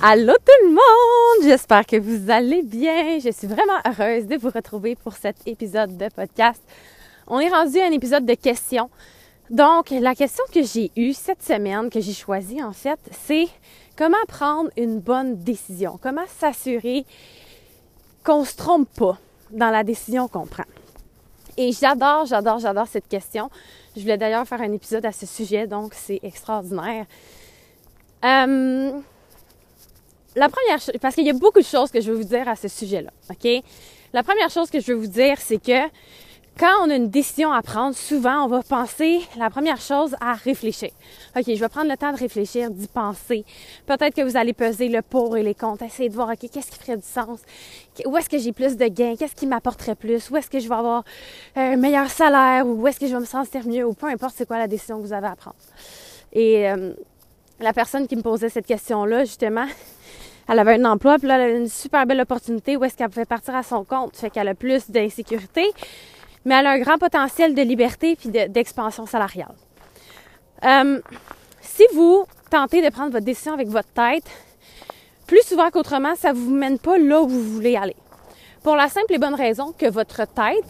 Allô tout le monde! J'espère que vous allez bien. Je suis vraiment heureuse de vous retrouver pour cet épisode de podcast. On est rendu à un épisode de questions. Donc, la question que j'ai eue cette semaine, que j'ai choisie en fait, c'est comment prendre une bonne décision? Comment s'assurer qu'on se trompe pas dans la décision qu'on prend? Et j'adore, j'adore, j'adore cette question. Je voulais d'ailleurs faire un épisode à ce sujet, donc c'est extraordinaire. Euh, la première chose, parce qu'il y a beaucoup de choses que je veux vous dire à ce sujet-là, OK? La première chose que je veux vous dire, c'est que quand on a une décision à prendre, souvent, on va penser, la première chose, à réfléchir. OK, je vais prendre le temps de réfléchir, d'y penser. Peut-être que vous allez peser le pour et les contre, essayer de voir, OK, qu'est-ce qui ferait du sens? Où est-ce que j'ai plus de gains? Qu'est-ce qui m'apporterait plus? Où est-ce que je vais avoir un meilleur salaire? Ou où est-ce que je vais me sentir mieux? Ou peu importe c'est quoi la décision que vous avez à prendre. Et euh, la personne qui me posait cette question-là, justement, elle avait un emploi, puis là, elle avait une super belle opportunité où est-ce qu'elle pouvait partir à son compte. Fait qu'elle a plus d'insécurité, mais elle a un grand potentiel de liberté puis d'expansion salariale. Euh, si vous tentez de prendre votre décision avec votre tête, plus souvent qu'autrement, ça ne vous mène pas là où vous voulez aller. Pour la simple et bonne raison que votre tête,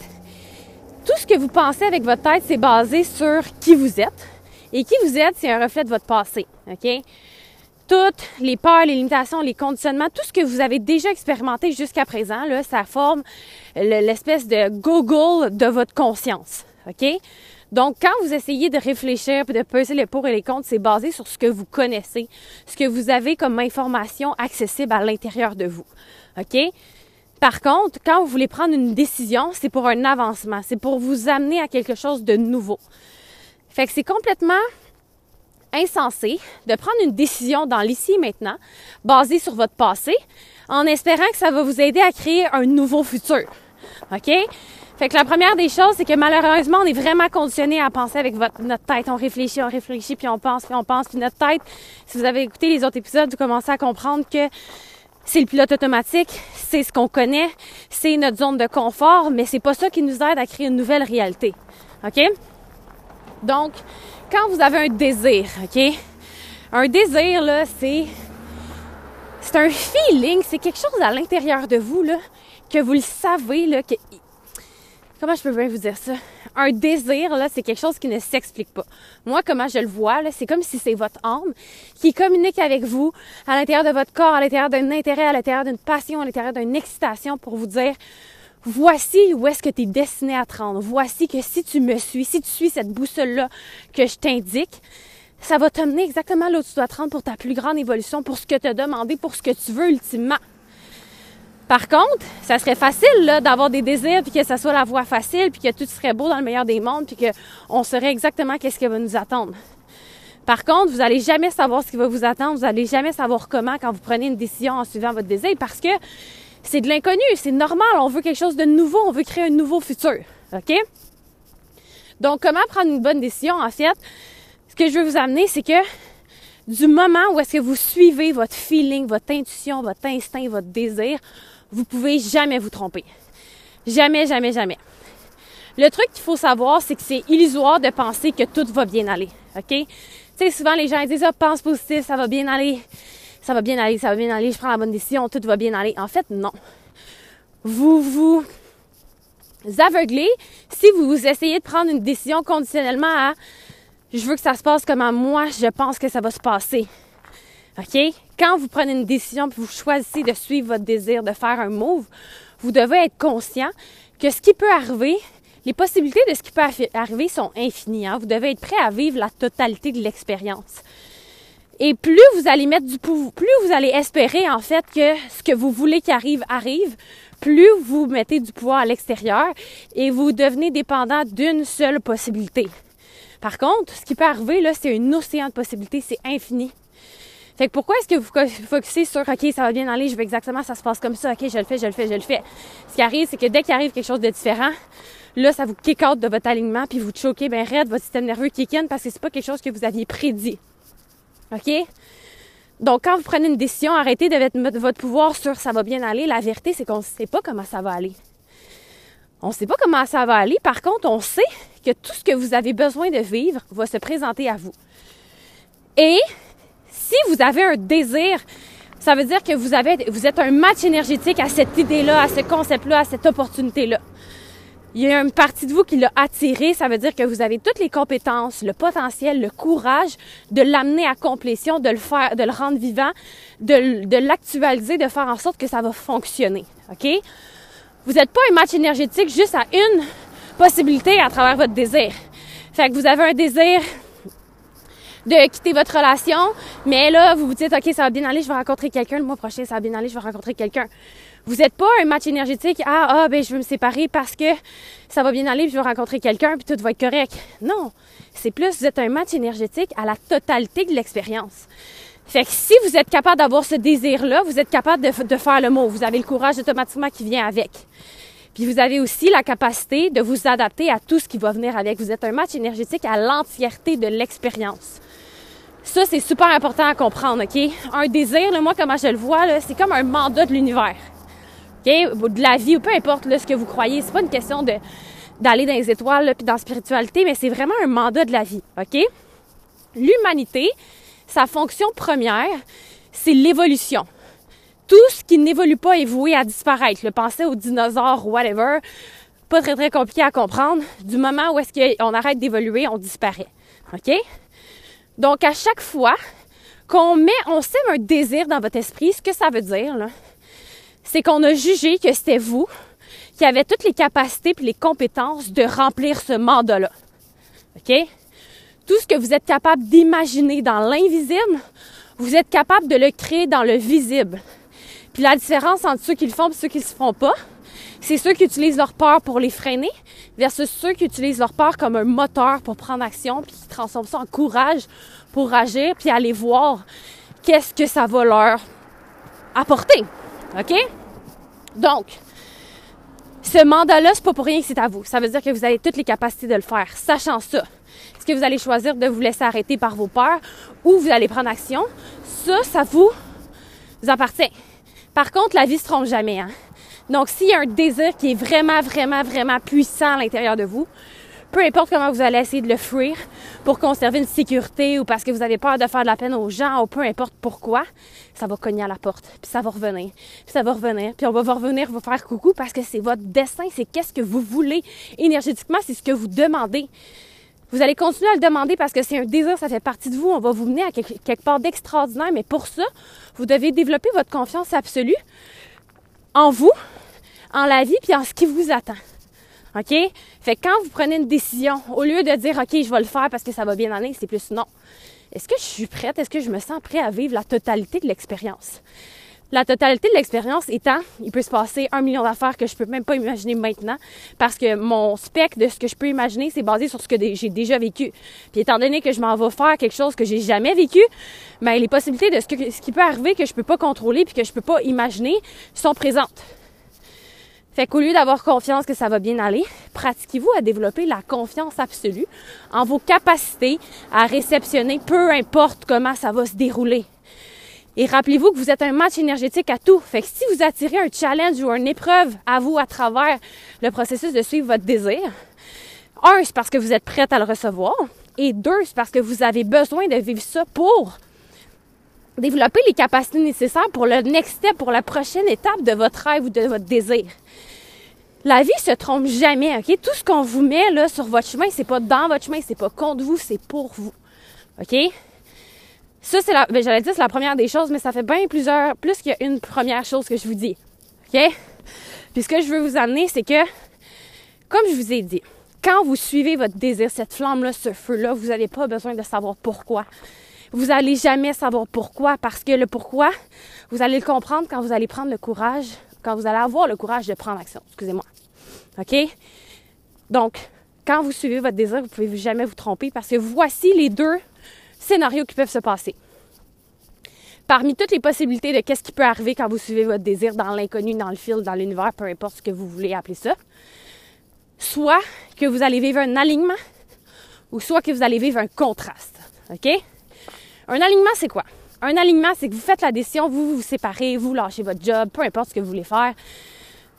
tout ce que vous pensez avec votre tête, c'est basé sur qui vous êtes. Et qui vous êtes, c'est un reflet de votre passé. OK? Toutes les peurs, les limitations, les conditionnements, tout ce que vous avez déjà expérimenté jusqu'à présent, là, ça forme l'espèce de Google de votre conscience. OK? Donc, quand vous essayez de réfléchir de peser les pour et les contre, c'est basé sur ce que vous connaissez, ce que vous avez comme information accessible à l'intérieur de vous. OK? Par contre, quand vous voulez prendre une décision, c'est pour un avancement, c'est pour vous amener à quelque chose de nouveau. Fait que c'est complètement insensé de prendre une décision dans l'ici et maintenant, basée sur votre passé, en espérant que ça va vous aider à créer un nouveau futur. OK? Fait que la première des choses, c'est que malheureusement, on est vraiment conditionné à penser avec notre tête. On réfléchit, on réfléchit, puis on pense, puis on pense, puis notre tête, si vous avez écouté les autres épisodes, vous commencez à comprendre que c'est le pilote automatique, c'est ce qu'on connaît, c'est notre zone de confort, mais c'est pas ça qui nous aide à créer une nouvelle réalité. OK? Donc, quand vous avez un désir, OK? Un désir, là, c'est. C'est un feeling, c'est quelque chose à l'intérieur de vous, là, que vous le savez, là, que. Comment je peux bien vous dire ça? Un désir, là, c'est quelque chose qui ne s'explique pas. Moi, comment je le vois, là, c'est comme si c'est votre âme qui communique avec vous à l'intérieur de votre corps, à l'intérieur d'un intérêt, à l'intérieur d'une passion, à l'intérieur d'une excitation pour vous dire voici où est-ce que tu es destiné à te rendre. Voici que si tu me suis, si tu suis cette boussole-là que je t'indique, ça va t'amener exactement là où tu dois te rendre pour ta plus grande évolution, pour ce que tu as demandé, pour ce que tu veux ultimement. Par contre, ça serait facile d'avoir des désirs, puis que ça soit la voie facile, puis que tout serait beau dans le meilleur des mondes, puis qu'on saurait exactement qu'est-ce qui va nous attendre. Par contre, vous n'allez jamais savoir ce qui va vous attendre, vous n'allez jamais savoir comment quand vous prenez une décision en suivant votre désir, parce que c'est de l'inconnu, c'est normal, on veut quelque chose de nouveau, on veut créer un nouveau futur. OK? Donc, comment prendre une bonne décision, en fait? Ce que je veux vous amener, c'est que du moment où est-ce que vous suivez votre feeling, votre intuition, votre instinct, votre désir, vous pouvez jamais vous tromper. Jamais, jamais, jamais. Le truc qu'il faut savoir, c'est que c'est illusoire de penser que tout va bien aller. OK? Tu sais, souvent les gens disent, ah, pense positif, ça va bien aller ça va bien aller, ça va bien aller, je prends la bonne décision, tout va bien aller. En fait, non. Vous vous aveuglez si vous essayez de prendre une décision conditionnellement à je veux que ça se passe comme à moi, je pense que ça va se passer. OK? Quand vous prenez une décision et vous choisissez de suivre votre désir de faire un move, vous devez être conscient que ce qui peut arriver, les possibilités de ce qui peut arriver sont infinies. Hein. Vous devez être prêt à vivre la totalité de l'expérience. Et plus vous allez mettre du plus vous allez espérer en fait que ce que vous voulez qui arrive arrive, plus vous mettez du pouvoir à l'extérieur et vous devenez dépendant d'une seule possibilité. Par contre, ce qui peut arriver, là, c'est un océan de possibilités, c'est infini. Fait que pourquoi est-ce que vous focussez sur OK, ça va bien aller, je veux exactement, ça se passe comme ça, OK, je le fais, je le fais, je le fais. Ce qui arrive, c'est que dès qu'il arrive quelque chose de différent, là, ça vous kick out de votre alignement, puis vous choquez bien raide, votre système nerveux kick in parce que c'est pas quelque chose que vous aviez prédit. OK? Donc, quand vous prenez une décision, arrêtez de mettre votre pouvoir sur ça va bien aller. La vérité, c'est qu'on ne sait pas comment ça va aller. On ne sait pas comment ça va aller. Par contre, on sait que tout ce que vous avez besoin de vivre va se présenter à vous. Et si vous avez un désir, ça veut dire que vous, avez, vous êtes un match énergétique à cette idée-là, à ce concept-là, à cette opportunité-là. Il y a une partie de vous qui l'a attiré, ça veut dire que vous avez toutes les compétences, le potentiel, le courage de l'amener à complétion, de le faire, de le rendre vivant, de, l'actualiser, de faire en sorte que ça va fonctionner. OK? Vous n'êtes pas un match énergétique juste à une possibilité à travers votre désir. Fait que vous avez un désir de quitter votre relation, mais là, vous vous dites, OK, ça va bien aller, je vais rencontrer quelqu'un, le mois prochain, ça va bien aller, je vais rencontrer quelqu'un. Vous n'êtes pas un match énergétique, ah, ah, ben, je veux me séparer parce que ça va bien aller, je vais rencontrer quelqu'un, puis tout va être correct. Non. C'est plus, vous êtes un match énergétique à la totalité de l'expérience. Fait que si vous êtes capable d'avoir ce désir-là, vous êtes capable de, de faire le mot. Vous avez le courage automatiquement qui vient avec. Puis vous avez aussi la capacité de vous adapter à tout ce qui va venir avec. Vous êtes un match énergétique à l'entièreté de l'expérience. Ça, c'est super important à comprendre, OK? Un désir, là, moi, comment je le vois, c'est comme un mandat de l'univers. OK? De la vie, ou peu importe là, ce que vous croyez. C'est pas une question de d'aller dans les étoiles puis dans la spiritualité, mais c'est vraiment un mandat de la vie. OK? L'humanité, sa fonction première, c'est l'évolution. Tout ce qui n'évolue pas est voué à disparaître. Le penser aux dinosaures, whatever, pas très très compliqué à comprendre. Du moment où est-ce qu'on arrête d'évoluer, on disparaît. OK? Donc, à chaque fois qu'on met, on sème un désir dans votre esprit, ce que ça veut dire, c'est qu'on a jugé que c'était vous qui avez toutes les capacités et les compétences de remplir ce mandat-là. OK? Tout ce que vous êtes capable d'imaginer dans l'invisible, vous êtes capable de le créer dans le visible. Puis la différence entre ceux qui le font et ceux qui ne se font pas, c'est ceux qui utilisent leur peur pour les freiner versus ceux qui utilisent leur peur comme un moteur pour prendre action puis qui transforment ça en courage pour agir puis aller voir qu'est-ce que ça va leur apporter. OK? Donc, ce mandat-là, c'est pas pour rien que c'est à vous. Ça veut dire que vous avez toutes les capacités de le faire. Sachant ça, est-ce que vous allez choisir de vous laisser arrêter par vos peurs ou vous allez prendre action? Ça, ça vous, vous appartient. Par contre, la vie se trompe jamais. Hein? Donc, s'il y a un désir qui est vraiment, vraiment, vraiment puissant à l'intérieur de vous, peu importe comment vous allez essayer de le fuir pour conserver une sécurité ou parce que vous avez peur de faire de la peine aux gens ou peu importe pourquoi, ça va cogner à la porte, puis ça va revenir, puis ça va revenir, puis on va revenir vous faire coucou parce que c'est votre destin, c'est qu'est-ce que vous voulez énergétiquement, c'est ce que vous demandez. Vous allez continuer à le demander parce que c'est un désir, ça fait partie de vous, on va vous mener à quelque part d'extraordinaire, mais pour ça, vous devez développer votre confiance absolue en vous, en la vie, puis en ce qui vous attend. OK? Fait que quand vous prenez une décision, au lieu de dire OK, je vais le faire parce que ça va bien aller, c'est plus non. Est-ce que je suis prête? Est-ce que je me sens prêt à vivre la totalité de l'expérience? La totalité de l'expérience étant, il peut se passer un million d'affaires que je peux même pas imaginer maintenant parce que mon spectre de ce que je peux imaginer, c'est basé sur ce que j'ai déjà vécu. Puis étant donné que je m'en vais faire quelque chose que j'ai jamais vécu, ben les possibilités de ce, ce qui peut arriver que je peux pas contrôler puis que je peux pas imaginer sont présentes. Fait qu'au lieu d'avoir confiance que ça va bien aller, pratiquez-vous à développer la confiance absolue en vos capacités à réceptionner peu importe comment ça va se dérouler. Et rappelez-vous que vous êtes un match énergétique à tout. Fait que si vous attirez un challenge ou une épreuve à vous à travers le processus de suivre votre désir, un, c'est parce que vous êtes prête à le recevoir. Et deux, c'est parce que vous avez besoin de vivre ça pour développer les capacités nécessaires pour le next step, pour la prochaine étape de votre rêve ou de votre désir. La vie se trompe jamais, OK? Tout ce qu'on vous met là sur votre chemin, c'est pas dans votre chemin, c'est pas contre vous, c'est pour vous. OK? Ça, c'est la, ben, j'allais dire, c'est la première des choses, mais ça fait bien plusieurs, plus qu'il une première chose que je vous dis. OK? Puis ce que je veux vous amener, c'est que, comme je vous ai dit, quand vous suivez votre désir, cette flamme-là, ce feu-là, vous n'avez pas besoin de savoir pourquoi. Vous n'allez jamais savoir pourquoi, parce que le pourquoi, vous allez le comprendre quand vous allez prendre le courage quand vous allez avoir le courage de prendre action. Excusez-moi. OK? Donc, quand vous suivez votre désir, vous pouvez jamais vous tromper parce que voici les deux scénarios qui peuvent se passer. Parmi toutes les possibilités de qu'est-ce qui peut arriver quand vous suivez votre désir dans l'inconnu, dans le fil, dans l'univers, peu importe ce que vous voulez appeler ça, soit que vous allez vivre un alignement ou soit que vous allez vivre un contraste. OK? Un alignement, c'est quoi? Un alignement, c'est que vous faites la décision, vous vous séparez, vous lâchez votre job, peu importe ce que vous voulez faire.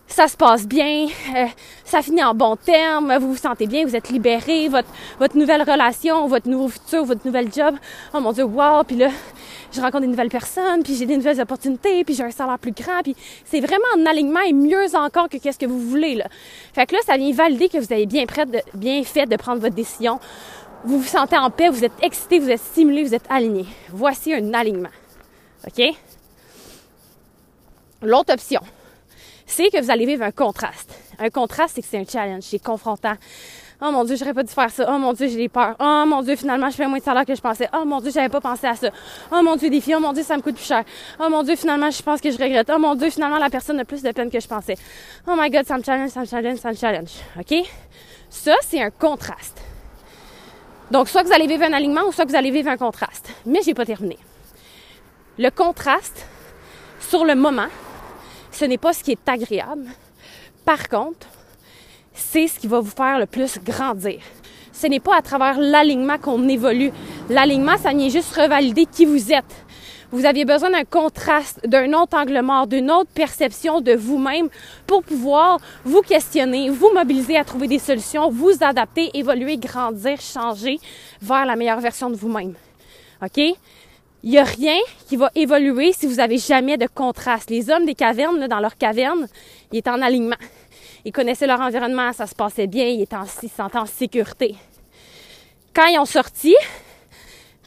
Ça se passe bien, euh, ça finit en bon terme, vous vous sentez bien, vous êtes libéré, votre, nouvelle relation, votre nouveau futur, votre nouvel job. Oh mon Dieu, wow! Puis là, je rencontre des nouvelles personnes, puis j'ai des nouvelles opportunités, puis j'ai un salaire plus grand, puis c'est vraiment en alignement et mieux encore que qu'est-ce que vous voulez là. Fait que là, ça vient valider que vous avez bien prêt, de, bien fait de prendre votre décision. Vous vous sentez en paix, vous êtes excité, vous êtes stimulé, vous êtes aligné. Voici un alignement. OK? L'autre option, c'est que vous allez vivre un contraste. Un contraste, c'est que c'est un challenge, c'est confrontant. Oh mon Dieu, j'aurais pas dû faire ça. Oh mon Dieu, j'ai peur. Oh mon Dieu, finalement, je fais moins de salaire que je pensais. Oh mon Dieu, j'avais pas pensé à ça. Oh mon Dieu, défi. Oh mon Dieu, ça me coûte plus cher. Oh mon Dieu, finalement, je pense que je regrette. Oh mon Dieu, finalement, la personne a plus de peine que je pensais. Oh my God, ça me challenge, ça me challenge, ça me challenge. OK? Ça, c'est un contraste. Donc, soit vous allez vivre un alignement ou soit vous allez vivre un contraste. Mais j'ai pas terminé. Le contraste, sur le moment, ce n'est pas ce qui est agréable. Par contre, c'est ce qui va vous faire le plus grandir. Ce n'est pas à travers l'alignement qu'on évolue. L'alignement, ça vient juste revalider qui vous êtes. Vous aviez besoin d'un contraste, d'un autre angle mort, d'une autre perception de vous-même pour pouvoir vous questionner, vous mobiliser à trouver des solutions, vous adapter, évoluer, grandir, changer vers la meilleure version de vous-même. OK? Il n'y a rien qui va évoluer si vous n'avez jamais de contraste. Les hommes des cavernes, dans leur caverne, ils étaient en alignement. Ils connaissaient leur environnement, ça se passait bien, ils, étaient se sentaient en sécurité. Quand ils ont sorti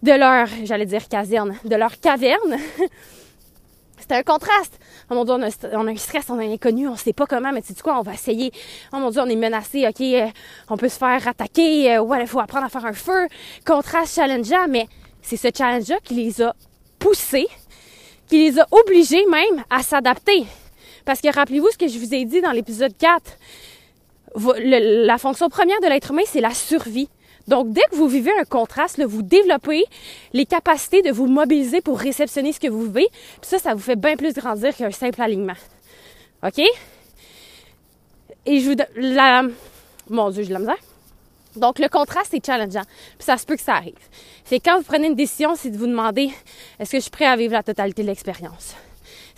de leur, j'allais dire caserne, de leur caverne, c'était un contraste. Oh mon Dieu, on a, on un stress, on a un inconnu, on sait pas comment, mais tu sais quoi, on va essayer. Oh mon Dieu, on est menacé, ok, euh, on peut se faire attaquer, euh, ouais, il faut apprendre à faire un feu. Contraste challengeant, mais c'est ce challenge-là qui les a poussés, qui les a obligés même à s'adapter. Parce que rappelez-vous ce que je vous ai dit dans l'épisode 4. la fonction première de l'être humain, c'est la survie. Donc, dès que vous vivez un contraste, vous développez les capacités de vous mobiliser pour réceptionner ce que vous vivez. Puis ça, ça vous fait bien plus grandir qu'un simple alignement. OK? Et je vous... La... Mon Dieu, j'ai la misère. Donc, le contraste est challengeant. Puis ça se peut que ça arrive. C'est quand vous prenez une décision, c'est de vous demander est-ce que je suis prêt à vivre la totalité de l'expérience?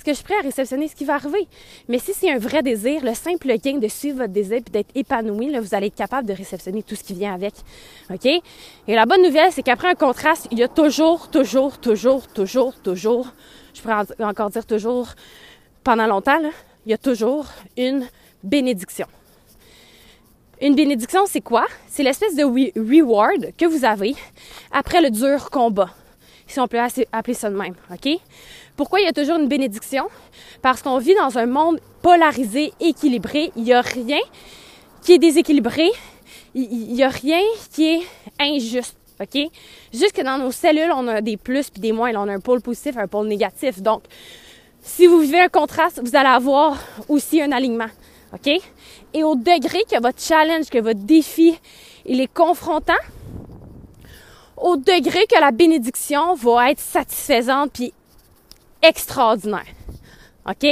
Est-ce que je suis prêt à réceptionner ce qui va arriver? Mais si c'est un vrai désir, le simple gain de suivre votre désir et d'être épanoui, là, vous allez être capable de réceptionner tout ce qui vient avec. OK? Et la bonne nouvelle, c'est qu'après un contraste, il y a toujours, toujours, toujours, toujours, toujours, je pourrais encore dire toujours pendant longtemps, il y a toujours une bénédiction. Une bénédiction, c'est quoi? C'est l'espèce de reward que vous avez après le dur combat, si on peut appeler ça de même, OK? Pourquoi il y a toujours une bénédiction? Parce qu'on vit dans un monde polarisé, équilibré. Il n'y a rien qui est déséquilibré. Il n'y a rien qui est injuste. OK? Juste que dans nos cellules, on a des plus puis des moins. on a un pôle positif, un pôle négatif. Donc, si vous vivez un contraste, vous allez avoir aussi un alignement. OK? Et au degré que votre challenge, que votre défi, il est confrontant, au degré que la bénédiction va être satisfaisante puis extraordinaire. OK?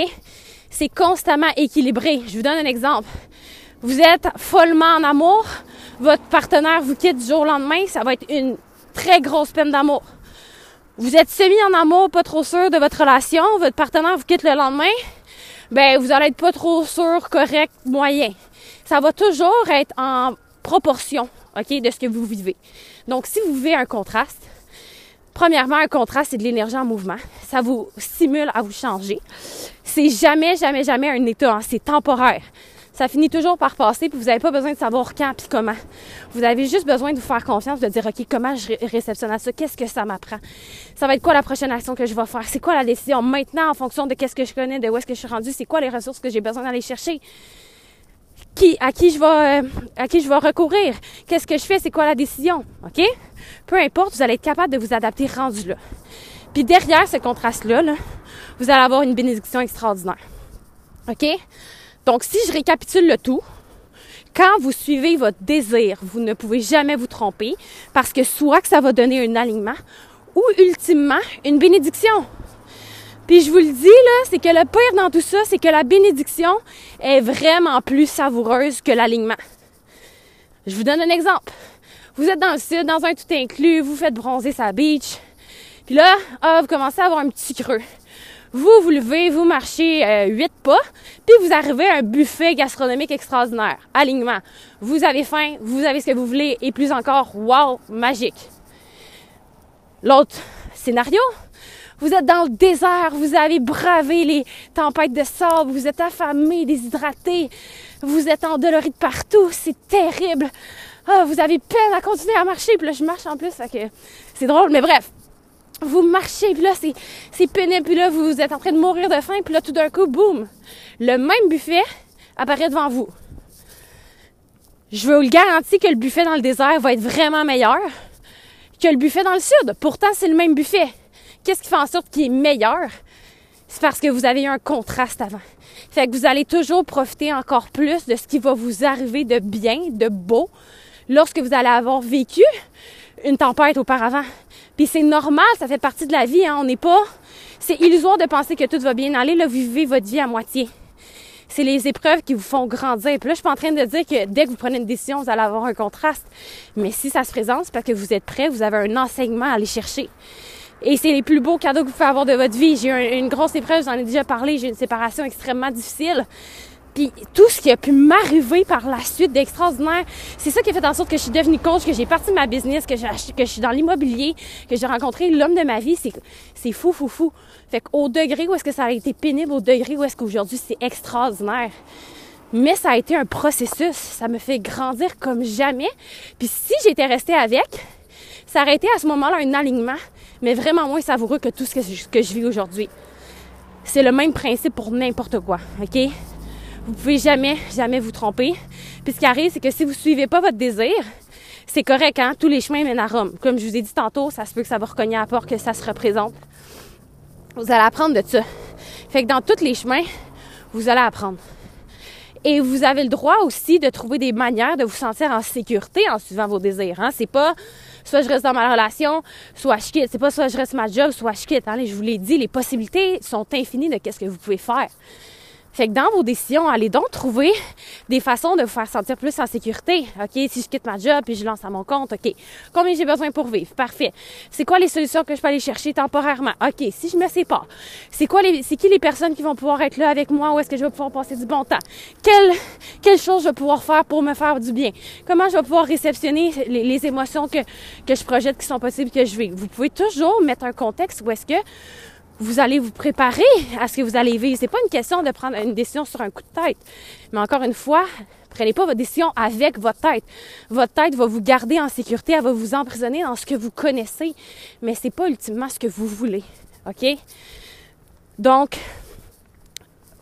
C'est constamment équilibré. Je vous donne un exemple. Vous êtes follement en amour, votre partenaire vous quitte du jour au lendemain, ça va être une très grosse peine d'amour. Vous êtes semi en amour, pas trop sûr de votre relation, votre partenaire vous quitte le lendemain, ben vous allez être pas trop sûr, correct, moyen. Ça va toujours être en proportion, OK, de ce que vous vivez. Donc si vous vivez un contraste, Premièrement, un contraste, c'est de l'énergie en mouvement. Ça vous stimule à vous changer. C'est jamais, jamais, jamais un état. Hein. C'est temporaire. Ça finit toujours par passer, puis vous n'avez pas besoin de savoir quand puis comment. Vous avez juste besoin de vous faire confiance, de dire, OK, comment je réceptionne à ça? Qu'est-ce que ça m'apprend? Ça va être quoi la prochaine action que je vais faire? C'est quoi la décision? Maintenant en fonction de qu'est-ce que je connais, de où est-ce que je suis rendu? C'est quoi les ressources que j'ai besoin d'aller chercher? Qui, à qui je vais, euh, à qui je vais recourir? Qu'est-ce que je fais? C'est quoi la décision? OK? peu importe, vous allez être capable de vous adapter rendu là. Puis derrière ce contraste-là, vous allez avoir une bénédiction extraordinaire. OK? Donc, si je récapitule le tout, quand vous suivez votre désir, vous ne pouvez jamais vous tromper parce que soit que ça va donner un alignement ou ultimement une bénédiction. Puis je vous le dis, là, c'est que le pire dans tout ça, c'est que la bénédiction est vraiment plus savoureuse que l'alignement. Je vous donne un exemple. Vous êtes dans le sud, dans un tout inclus, vous faites bronzer sa beach. Puis là, ah, vous commencez à avoir un petit creux. Vous vous levez, vous marchez euh, huit pas, puis vous arrivez à un buffet gastronomique extraordinaire. Alignement. Vous avez faim, vous avez ce que vous voulez, et plus encore, wow, magique. L'autre scénario, vous êtes dans le désert, vous avez bravé les tempêtes de sable, vous êtes affamé, déshydraté, vous êtes endolori de partout, c'est terrible. Ah, vous avez peine à continuer à marcher, puis là je marche en plus, c'est drôle, mais bref. Vous marchez, puis là c'est, c'est pénible, puis là vous êtes en train de mourir de faim, puis là tout d'un coup, boum, le même buffet apparaît devant vous. Je vous le garantis que le buffet dans le désert va être vraiment meilleur que le buffet dans le sud. Pourtant, c'est le même buffet. Qu'est-ce qui fait en sorte qu'il est meilleur? C'est parce que vous avez eu un contraste avant. Fait que vous allez toujours profiter encore plus de ce qui va vous arriver de bien, de beau, lorsque vous allez avoir vécu une tempête auparavant. Puis c'est normal, ça fait partie de la vie. Hein? On n'est pas... C'est illusoire de penser que tout va bien aller. Là, vous vivez votre vie à moitié. C'est les épreuves qui vous font grandir. Puis là, je suis pas en train de dire que dès que vous prenez une décision, vous allez avoir un contraste. Mais si ça se présente, c'est parce que vous êtes prêt, vous avez un enseignement à aller chercher. Et c'est les plus beaux cadeaux que vous pouvez avoir de votre vie. J'ai eu une grosse épreuve, j'en ai déjà parlé, j'ai une séparation extrêmement difficile. Puis tout ce qui a pu m'arriver par la suite d'extraordinaire, c'est ça qui a fait en sorte que je suis devenue coach, que j'ai parti ma business, que, je suis dans l'immobilier, que j'ai rencontré l'homme de ma vie. C'est, fou, fou, fou. Fait qu'au degré où est-ce que ça a été pénible, au degré où est-ce qu'aujourd'hui c'est extraordinaire. Mais ça a été un processus. Ça me fait grandir comme jamais. Puis si j'étais restée avec, ça aurait été à ce moment-là un alignement, mais vraiment moins savoureux que tout ce que je, vis aujourd'hui. C'est le même principe pour n'importe quoi, OK? Vous pouvez jamais, jamais vous tromper. Puis ce qui arrive, c'est que si vous suivez pas votre désir, c'est correct, hein? Tous les chemins mènent à Rome. Comme je vous ai dit tantôt, ça se peut que ça va recogner à la que ça se représente. Vous allez apprendre de ça. Fait que dans tous les chemins, vous allez apprendre. Et vous avez le droit aussi de trouver des manières de vous sentir en sécurité en suivant vos désirs. Hein? C'est pas soit je reste dans ma relation, soit je quitte. C'est pas soit je reste ma job, soit je quitte. Hein? Je vous l'ai dit, les possibilités sont infinies de qu'est-ce que vous pouvez faire. Fait que dans vos décisions, allez donc trouver des façons de vous faire sentir plus en sécurité. OK, si je quitte ma job puis je lance à mon compte, OK? Combien j'ai besoin pour vivre? Parfait. C'est quoi les solutions que je peux aller chercher temporairement? OK, si je me sépare, c'est quoi les, c'est qui les personnes qui vont pouvoir être là avec moi? Où est-ce que je vais pouvoir passer du bon temps? Quelle, quelle chose je vais pouvoir faire pour me faire du bien? Comment je vais pouvoir réceptionner les, les émotions que, que je projette qui sont possibles que je vis? Vous pouvez toujours mettre un contexte où est-ce que vous allez vous préparer à ce que vous allez vivre. C'est pas une question de prendre une décision sur un coup de tête. Mais encore une fois, prenez pas votre décision avec votre tête. Votre tête va vous garder en sécurité, elle va vous emprisonner dans ce que vous connaissez, mais c'est pas ultimement ce que vous voulez. OK? Donc,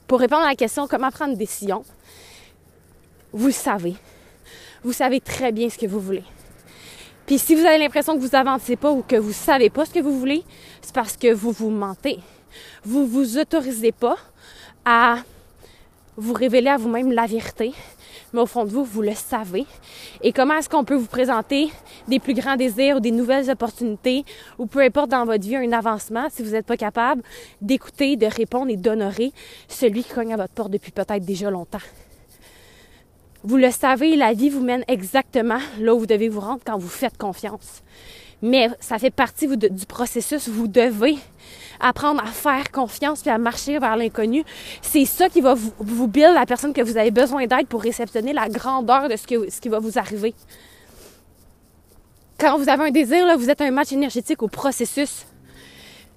pour répondre à la question comment prendre une décision, vous le savez. Vous savez très bien ce que vous voulez. Puis si vous avez l'impression que vous avancez pas ou que vous savez pas ce que vous voulez, c'est parce que vous vous mentez. Vous vous autorisez pas à vous révéler à vous-même la vérité, mais au fond de vous, vous le savez. Et comment est-ce qu'on peut vous présenter des plus grands désirs ou des nouvelles opportunités ou peu importe dans votre vie un avancement si vous n'êtes pas capable d'écouter, de répondre et d'honorer celui qui cogne à votre porte depuis peut-être déjà longtemps? Vous le savez, la vie vous mène exactement là où vous devez vous rendre quand vous faites confiance. Mais ça fait partie du processus. Vous devez apprendre à faire confiance puis à marcher vers l'inconnu. C'est ça qui va vous, vous build la personne que vous avez besoin d'être pour réceptionner la grandeur de ce, ce qui va vous arriver. Quand vous avez un désir, là, vous êtes un match énergétique au processus.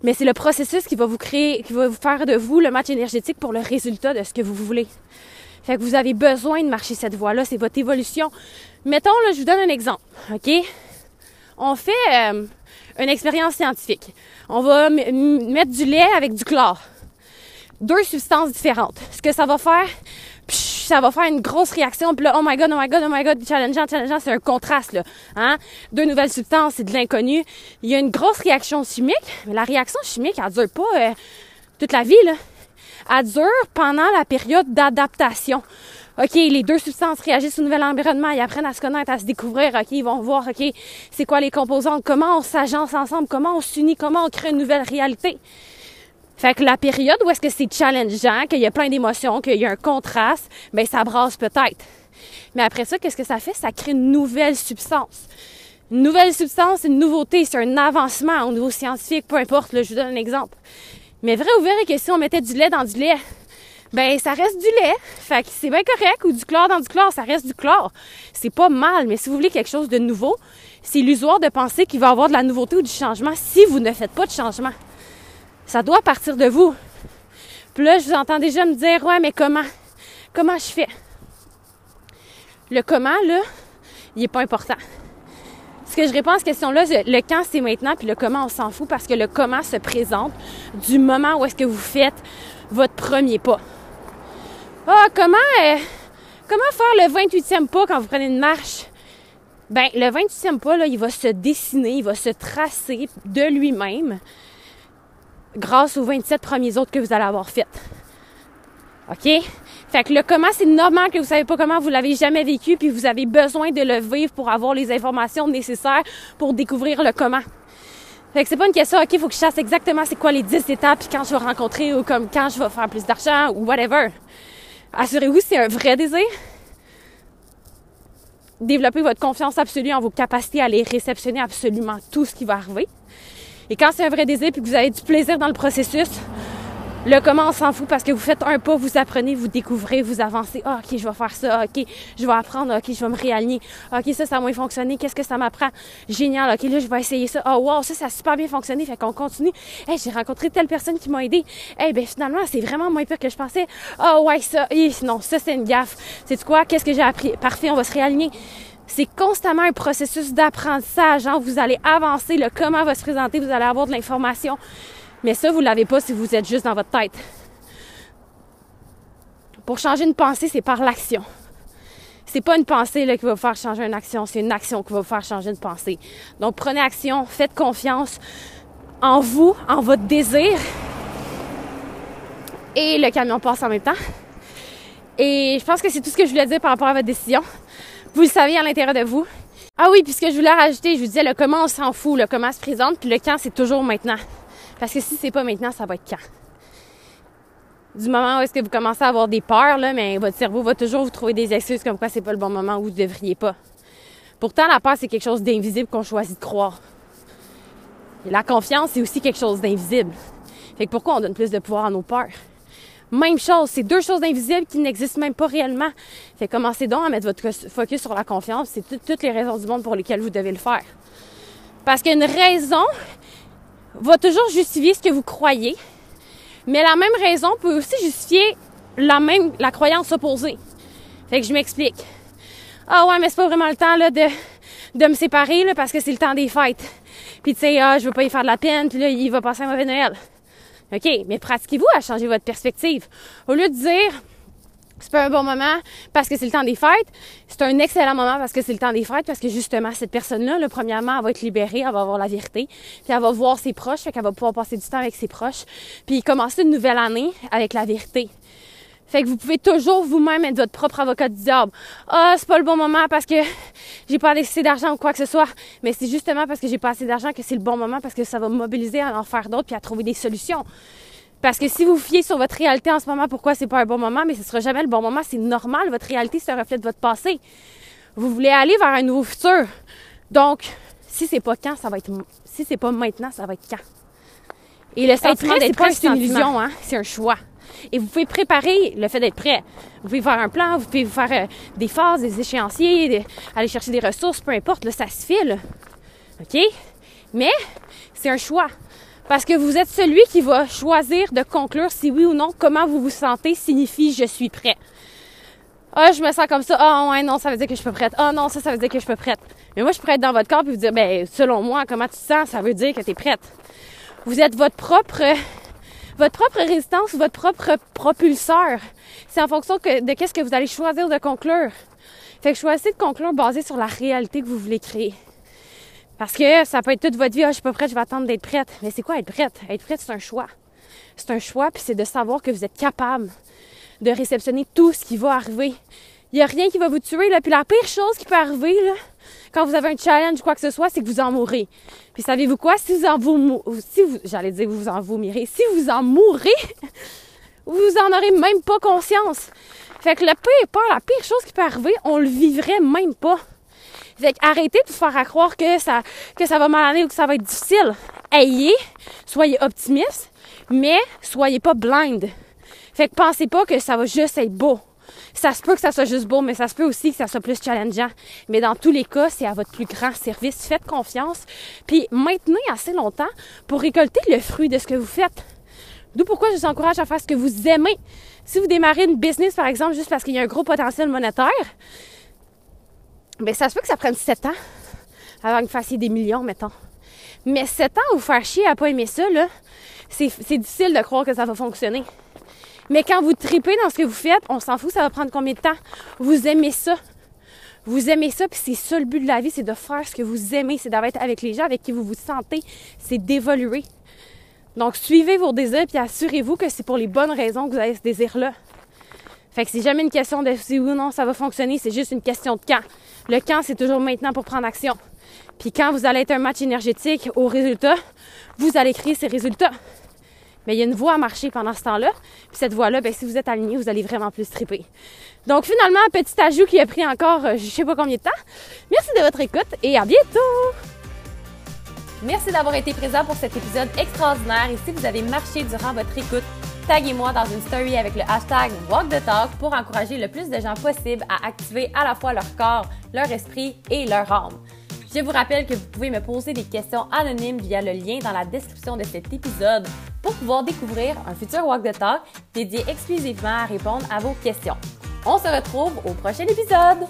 Mais c'est le processus qui va vous créer, qui va vous faire de vous le match énergétique pour le résultat de ce que vous voulez. Fait que vous avez besoin de marcher cette voie-là, c'est votre évolution. Mettons, là, je vous donne un exemple, OK? On fait euh, une expérience scientifique. On va mettre du lait avec du chlore. Deux substances différentes. Ce que ça va faire, ça va faire une grosse réaction. Oh my god, oh my god, oh my god, challengeant, challengeant, c'est un contraste. Hein? Deux nouvelles substances, c'est de l'inconnu. Il y a une grosse réaction chimique, mais la réaction chimique, elle dure pas euh, toute la vie, là elle dure pendant la période d'adaptation. OK, les deux substances réagissent au nouvel environnement, ils apprennent à se connaître, à se découvrir, OK, ils vont voir, OK, c'est quoi les composantes, comment on s'agence ensemble, comment on s'unit, comment on crée une nouvelle réalité? Fait que la période où est-ce que c'est challengeant, qu'il y a plein d'émotions, qu'il y a un contraste, ben ça brasse peut-être. Mais après ça, qu'est-ce que ça fait? Ça crée une nouvelle substance. Une nouvelle substance, une nouveauté, c'est un avancement au niveau scientifique, peu importe, je vous donne un exemple. Mais vrai ou vrai que si on mettait du lait dans du lait, ben ça reste du lait. Fait que c'est bien correct, ou du chlore dans du chlore, ça reste du chlore. C'est pas mal, mais si vous voulez quelque chose de nouveau, c'est illusoire de penser qu'il va y avoir de la nouveauté ou du changement si vous ne faites pas de changement. Ça doit partir de vous. Puis là, je vous entends déjà me dire, ouais, mais comment? Comment je fais? Le comment, là, il est pas important ce que je réponds à cette question-là, le quand c'est maintenant, puis le comment on s'en fout parce que le comment se présente du moment où est-ce que vous faites votre premier pas. Ah, comment, euh, comment faire le 28e pas quand vous prenez une marche? Ben, le 28e pas, là, il va se dessiner, il va se tracer de lui-même grâce aux 27 premiers autres que vous allez avoir fait. OK? Fait que le comment, c'est normal que vous savez pas comment, vous l'avez jamais vécu, puis vous avez besoin de le vivre pour avoir les informations nécessaires pour découvrir le comment? Fait que c'est pas une question, OK, faut que je chasse exactement c'est quoi les 10 étapes, puis quand je vais rencontrer, ou comme quand je vais faire plus d'argent, ou whatever. Assurez-vous, c'est un vrai désir. Développez votre confiance absolue en vos capacités à aller réceptionner absolument tout ce qui va arriver. Et quand c'est un vrai désir, puis que vous avez du plaisir dans le processus, le comment, on s'en fout parce que vous faites un pas, vous apprenez, vous découvrez, vous avancez. Ah, OK, je vais faire ça. OK, je vais apprendre. OK, je vais me réaligner. OK, ça, ça a moins fonctionné. Qu'est-ce que ça m'apprend? Génial. OK, là, je vais essayer ça. Oh, wow, ça, ça a super bien fonctionné. Fait qu'on continue. Hey, j'ai rencontré telle personne qui m'a aidé. Hey, ben finalement, c'est vraiment moins pire que je pensais. Oh, ouais, ça. non, ça, c'est une gaffe. C'est quoi? Qu'est-ce que j'ai appris? Parfait, on va se réaligner. C'est constamment un processus d'apprentissage. Hein? Vous allez avancer, le comment va se présenter, vous allez avoir de l'information. Mais ça, vous ne l'avez pas si vous êtes juste dans votre tête. Pour changer une pensée, c'est par l'action. C'est pas une pensée là, qui va vous faire changer une action, c'est une action qui va vous faire changer une pensée. Donc prenez action, faites confiance en vous, en votre désir. Et le camion passe en même temps. Et je pense que c'est tout ce que je voulais dire par rapport à votre décision. Vous le savez à l'intérieur de vous. Ah oui, puis ce que je voulais rajouter, je vous disais le comment on s'en fout, le comment se présente, puis le quand c'est toujours maintenant. Parce que si c'est pas maintenant, ça va être quand? Du moment où est-ce que vous commencez à avoir des peurs, là, mais votre cerveau va toujours vous trouver des excuses comme quoi c'est pas le bon moment où vous devriez pas. Pourtant, la peur, c'est quelque chose d'invisible qu'on choisit de croire. Et la confiance, c'est aussi quelque chose d'invisible. Fait que pourquoi on donne plus de pouvoir à nos peurs? Même chose, c'est deux choses invisibles qui n'existent même pas réellement. Fait commencez donc à mettre votre focus sur la confiance. C'est toutes les raisons du monde pour lesquelles vous devez le faire. Parce qu'une raison va toujours justifier ce que vous croyez, mais la même raison peut aussi justifier la même la croyance opposée. Fait que je m'explique. Ah ouais, mais c'est pas vraiment le temps là de de me séparer là parce que c'est le temps des fêtes. Puis tu sais, ah, je veux pas y faire de la peine, puis là il va passer un mauvais Noël. OK, mais pratiquez-vous à changer votre perspective. Au lieu de dire c'est pas un bon moment parce que c'est le temps des fêtes. C'est un excellent moment parce que c'est le temps des fêtes, parce que justement, cette personne-là, premièrement, elle va être libérée, elle va avoir la vérité, puis elle va voir ses proches, fait qu'elle va pouvoir passer du temps avec ses proches, puis commencer une nouvelle année avec la vérité. Fait que vous pouvez toujours vous-même être votre propre avocat du diable. Ah, c'est pas le bon moment parce que j'ai pas assez d'argent ou quoi que ce soit. Mais c'est justement parce que j'ai pas assez d'argent que c'est le bon moment parce que ça va me mobiliser à en faire d'autres puis à trouver des solutions. Parce que si vous fiez sur votre réalité en ce moment, pourquoi c'est pas un bon moment, mais ce sera jamais le bon moment, c'est normal. Votre réalité, c'est un reflet de votre passé. Vous voulez aller vers un nouveau futur. Donc, si c'est pas quand, ça va être, si c'est pas maintenant, ça va être quand? Et le sentiment d'être prêt, c'est une illusion, hein? C'est un choix. Et vous pouvez préparer le fait d'être prêt. Vous pouvez faire un plan, vous pouvez faire euh, des phases, des échéanciers, aller chercher des ressources, peu importe, là, ça se fait, là. OK? Mais c'est un choix. Parce que vous êtes celui qui va choisir de conclure si oui ou non comment vous vous sentez signifie je suis prêt. Ah, je me sens comme ça. Ah, ouais, non, ça veut dire que je suis prête. Ah, non, ça, ça veut dire que je suis prête. Mais moi, je pourrais être dans votre corps et vous dire, ben, selon moi, comment tu te sens, ça veut dire que tu es prête. Vous êtes votre propre, votre propre résistance, votre propre propulseur. C'est en fonction de qu'est-ce que vous allez choisir de conclure. Fait que choisissez de conclure basé sur la réalité que vous voulez créer. Parce que ça peut être toute votre vie, ah, je suis pas prête, je vais attendre d'être prête. Mais c'est quoi être prête? Être prête, c'est un choix. c'est un choix, puis c'est de savoir que vous êtes capable de réceptionner tout ce qui va arriver. Il n'y a rien qui va vous tuer, là. Puis la pire chose qui peut arriver, quand vous avez un challenge ou quoi que ce soit, c'est que vous en mourrez. Puis savez-vous quoi? Si vous en vous, si vous, j'allais dire vous en vomirez, si vous en mourrez, vous en aurez même pas conscience. Fait que le pire peur, la pire chose qui peut arriver, on le vivrait même pas. Fait arrêtez de vous faire croire que ça, que ça va mal aller ou que ça va être difficile. Ayez, soyez optimiste, mais soyez pas blind. Fait que pensez pas que ça va juste être beau. Ça se peut que ça soit juste beau, mais ça se peut aussi que ça soit plus challengeant. Mais dans tous les cas, c'est à votre plus grand service. Faites confiance, puis maintenez assez longtemps pour récolter le fruit de ce que vous faites. D'où pourquoi je vous encourage à faire ce que vous aimez. Si vous démarrez une business, par exemple, juste parce qu'il y a un gros potentiel monétaire, bien, ça se peut que ça prenne sept ans avant que vous fassiez des millions, mettons. Mais sept ans, vous faire chier à pas aimer ça, là, c'est difficile de croire que ça va fonctionner. Mais quand vous tripez dans ce que vous faites, on s'en fout, ça va prendre combien de temps? Vous aimez ça. Vous aimez ça, puis c'est ça le but de la vie, c'est de faire ce que vous aimez, c'est d'être avec les gens avec qui vous vous sentez, c'est d'évoluer. Donc, suivez vos désirs, puis assurez-vous que c'est pour les bonnes raisons que vous avez ce désir-là. Fait que c'est jamais une question de si oui ou non ça va fonctionner, c'est juste une question de quand. Le quand, c'est toujours maintenant pour prendre action. Puis quand vous allez être un match énergétique au résultat, vous allez créer ces résultats mais il y a une voie à marcher pendant ce temps-là. Puis cette voie-là, ben, si vous êtes aligné, vous allez vraiment plus triper. Donc finalement, petit ajout qui a pris encore euh, je sais pas combien de temps. Merci de votre écoute et à bientôt! Merci d'avoir été présent pour cet épisode extraordinaire et si vous avez marché durant votre écoute, taguez-moi dans une story avec le hashtag Walk the Talk pour encourager le plus de gens possible à activer à la fois leur corps, leur esprit et leur âme. Je vous rappelle que vous pouvez me poser des questions anonymes via le lien dans la description de cet épisode pour pouvoir découvrir un futur Walk the Talk dédié exclusivement à répondre à vos questions. On se retrouve au prochain épisode!